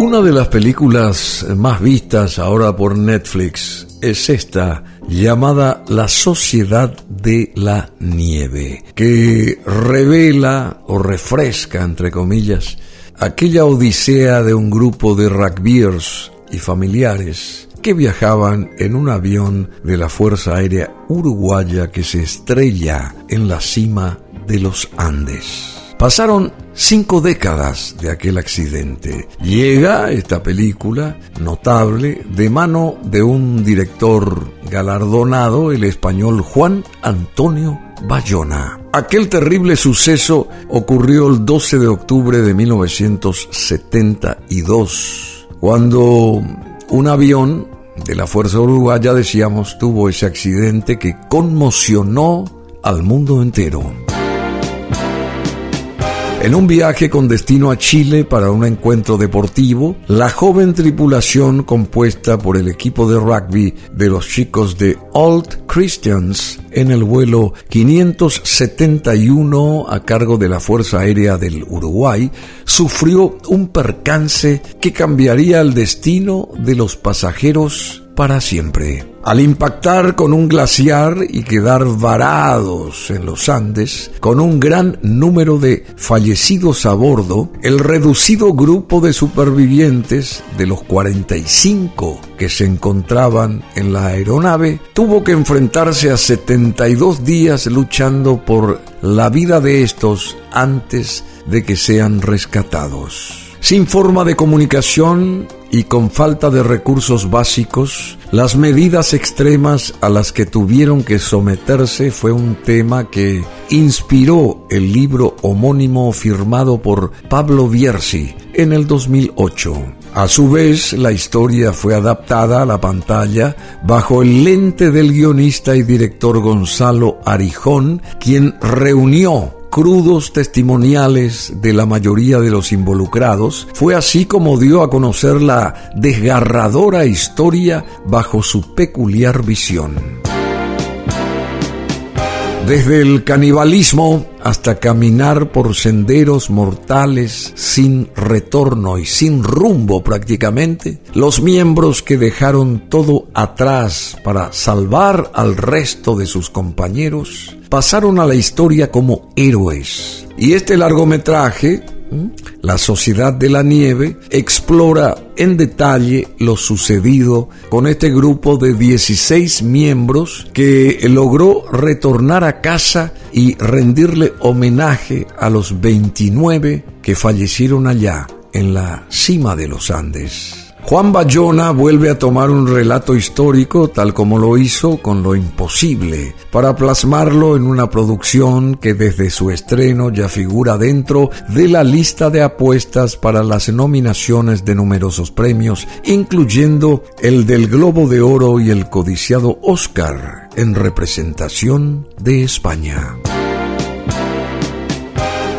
Una de las películas más vistas ahora por Netflix es esta, llamada La Sociedad de la Nieve, que revela o refresca, entre comillas, aquella odisea de un grupo de rugbyers y familiares que viajaban en un avión de la Fuerza Aérea Uruguaya que se estrella en la cima de los Andes. Pasaron cinco décadas de aquel accidente. Llega esta película notable de mano de un director galardonado, el español Juan Antonio Bayona. Aquel terrible suceso ocurrió el 12 de octubre de 1972, cuando un avión de la Fuerza Uruguaya, decíamos, tuvo ese accidente que conmocionó al mundo entero. En un viaje con destino a Chile para un encuentro deportivo, la joven tripulación compuesta por el equipo de rugby de los chicos de Old Christians en el vuelo 571 a cargo de la Fuerza Aérea del Uruguay sufrió un percance que cambiaría el destino de los pasajeros para siempre. Al impactar con un glaciar y quedar varados en los Andes, con un gran número de fallecidos a bordo, el reducido grupo de supervivientes de los 45 que se encontraban en la aeronave tuvo que enfrentarse a 72 días luchando por la vida de estos antes de que sean rescatados. Sin forma de comunicación y con falta de recursos básicos, las medidas extremas a las que tuvieron que someterse fue un tema que inspiró el libro homónimo firmado por Pablo Bierzi en el 2008. A su vez, la historia fue adaptada a la pantalla bajo el lente del guionista y director Gonzalo Arijón, quien reunió crudos testimoniales de la mayoría de los involucrados, fue así como dio a conocer la desgarradora historia bajo su peculiar visión. Desde el canibalismo hasta caminar por senderos mortales sin retorno y sin rumbo prácticamente, los miembros que dejaron todo atrás para salvar al resto de sus compañeros pasaron a la historia como héroes. Y este largometraje la Sociedad de la Nieve explora en detalle lo sucedido con este grupo de 16 miembros que logró retornar a casa y rendirle homenaje a los 29 que fallecieron allá en la cima de los Andes. Juan Bayona vuelve a tomar un relato histórico tal como lo hizo con Lo Imposible, para plasmarlo en una producción que desde su estreno ya figura dentro de la lista de apuestas para las nominaciones de numerosos premios, incluyendo el del Globo de Oro y el codiciado Oscar en representación de España.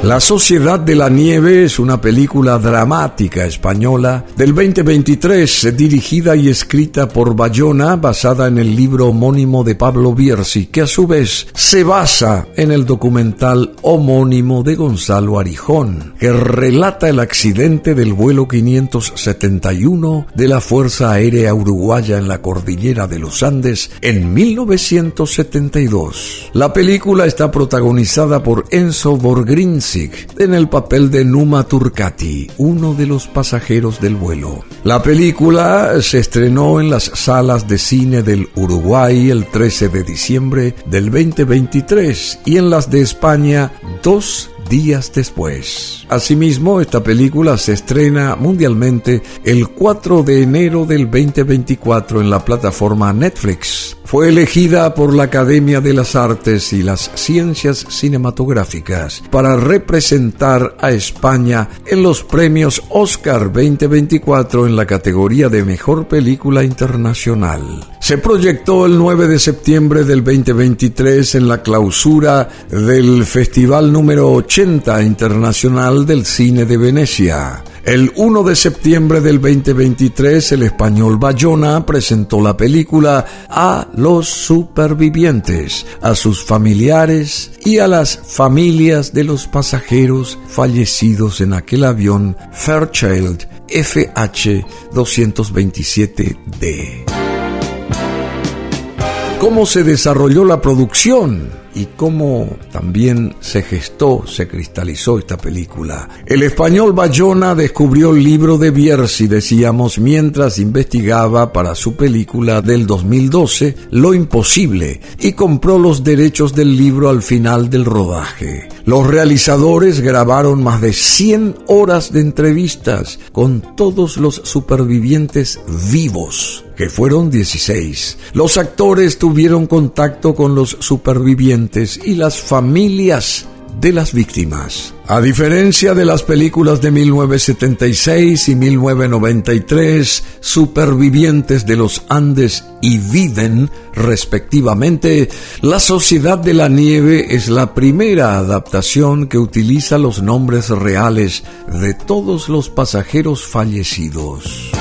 La Sociedad de la Nieve es una película dramática española del 2023 dirigida y escrita por Bayona basada en el libro homónimo de Pablo Bierzi que a su vez se basa en el documental homónimo de Gonzalo Arijón que relata el accidente del vuelo 571 de la Fuerza Aérea Uruguaya en la cordillera de los Andes en 1972. La película está protagonizada por Enzo En el papel de Numa Turcati, uno de los pasajeros del vuelo. La película se estrenó en las salas de cine del Uruguay el 13 de diciembre del 2023 y en las de España dos días después. Asimismo, esta película se estrena mundialmente el 4 de enero del 2024 en la plataforma Netflix. Fue elegida por la Academia de las Artes y las Ciencias Cinematográficas para representar a España en los premios Oscar 2024 en la categoría de Mejor Película Internacional. Se proyectó el 9 de septiembre del 2023 en la clausura del Festival número 80 Internacional del Cine de Venecia. El 1 de septiembre del 2023, el español Bayona presentó la película a los supervivientes, a sus familiares y a las familias de los pasajeros fallecidos en aquel avión Fairchild FH-227D. ¿Cómo se desarrolló la producción? Y cómo también se gestó, se cristalizó esta película. El español Bayona descubrió el libro de Bierzi, decíamos, mientras investigaba para su película del 2012, Lo Imposible, y compró los derechos del libro al final del rodaje. Los realizadores grabaron más de 100 horas de entrevistas con todos los supervivientes vivos que fueron 16. Los actores tuvieron contacto con los supervivientes y las familias de las víctimas. A diferencia de las películas de 1976 y 1993, Supervivientes de los Andes y Viden, respectivamente, La Sociedad de la Nieve es la primera adaptación que utiliza los nombres reales de todos los pasajeros fallecidos.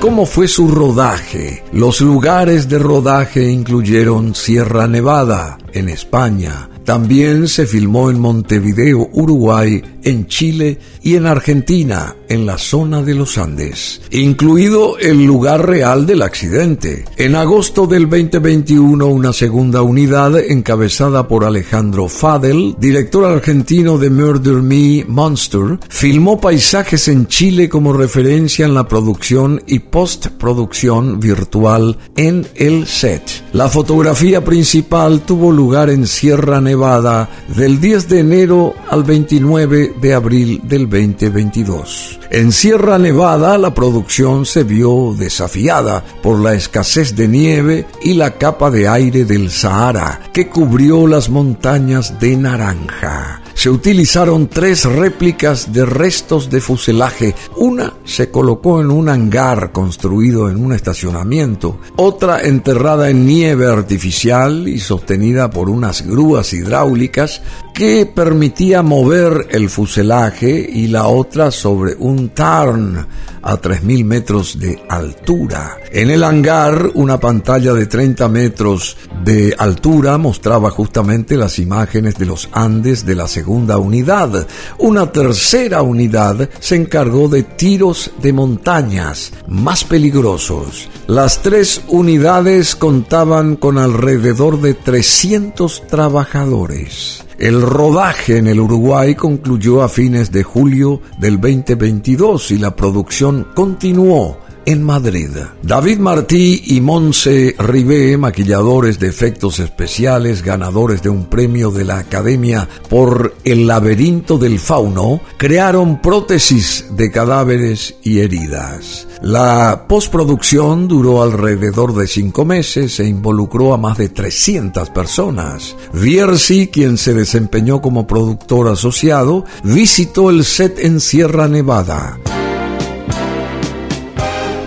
¿Cómo fue su rodaje? Los lugares de rodaje incluyeron Sierra Nevada, en España, también se filmó en Montevideo, Uruguay, en Chile y en Argentina, en la zona de los Andes, incluido el lugar real del accidente. En agosto del 2021, una segunda unidad encabezada por Alejandro Fadel, director argentino de Murder Me Monster, filmó paisajes en Chile como referencia en la producción y postproducción virtual en el set. La fotografía principal tuvo lugar en Sierra Nevada del 10 de enero al 29 de abril del 2022. En Sierra Nevada la producción se vio desafiada por la escasez de nieve y la capa de aire del Sahara que cubrió las montañas de naranja se utilizaron tres réplicas de restos de fuselaje. Una se colocó en un hangar construido en un estacionamiento, otra enterrada en nieve artificial y sostenida por unas grúas hidráulicas que permitía mover el fuselaje y la otra sobre un tarn a 3.000 metros de altura. En el hangar, una pantalla de 30 metros de altura mostraba justamente las imágenes de los Andes de la segunda unidad. Una tercera unidad se encargó de tiros de montañas más peligrosos. Las tres unidades contaban con alrededor de 300 trabajadores. El rodaje en el Uruguay concluyó a fines de julio del 2022 y la producción continuó en Madrid. David Martí y Monse Ribé, maquilladores de efectos especiales, ganadores de un premio de la Academia por El laberinto del fauno, crearon prótesis de cadáveres y heridas. La postproducción duró alrededor de cinco meses e involucró a más de 300 personas. Viersi, quien se desempeñó como productor asociado, visitó el set en Sierra Nevada.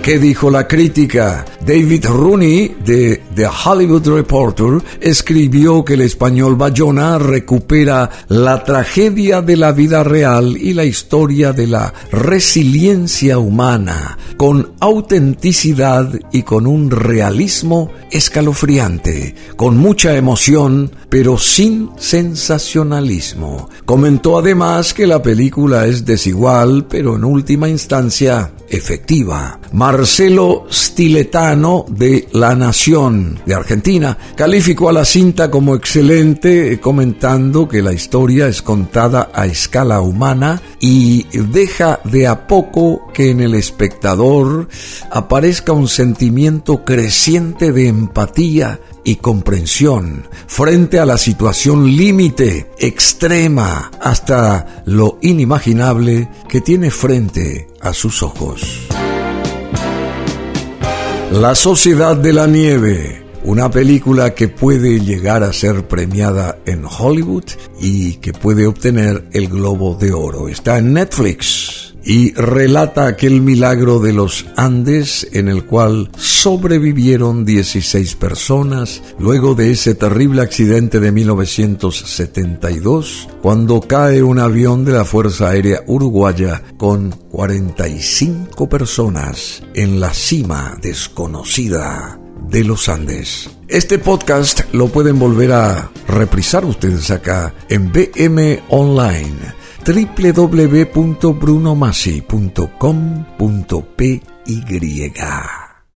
¿Qué dijo la crítica? David Rooney de The Hollywood Reporter escribió que el español Bayona recupera la tragedia de la vida real y la historia de la resiliencia humana con autenticidad y con un realismo escalofriante, con mucha emoción, pero sin sensacionalismo. Comentó además que la película es desigual, pero en última instancia efectiva. Marcelo De La Nación de Argentina calificó a la cinta como excelente, comentando que la historia es contada a escala humana y deja de a poco que en el espectador aparezca un sentimiento creciente de empatía y comprensión frente a la situación límite, extrema, hasta lo inimaginable que tiene frente a sus ojos. La Sociedad de la Nieve, una película que puede llegar a ser premiada en Hollywood y que puede obtener el Globo de Oro. Está en Netflix y relata aquel milagro de los Andes en el cual sobrevivieron 16 personas luego de ese terrible accidente de 1972 cuando cae un avión de la Fuerza Aérea Uruguaya con 45 personas en la cima desconocida de los Andes. Este podcast lo pueden volver a reprisar ustedes acá en BM Online www.brunomasi.com.py.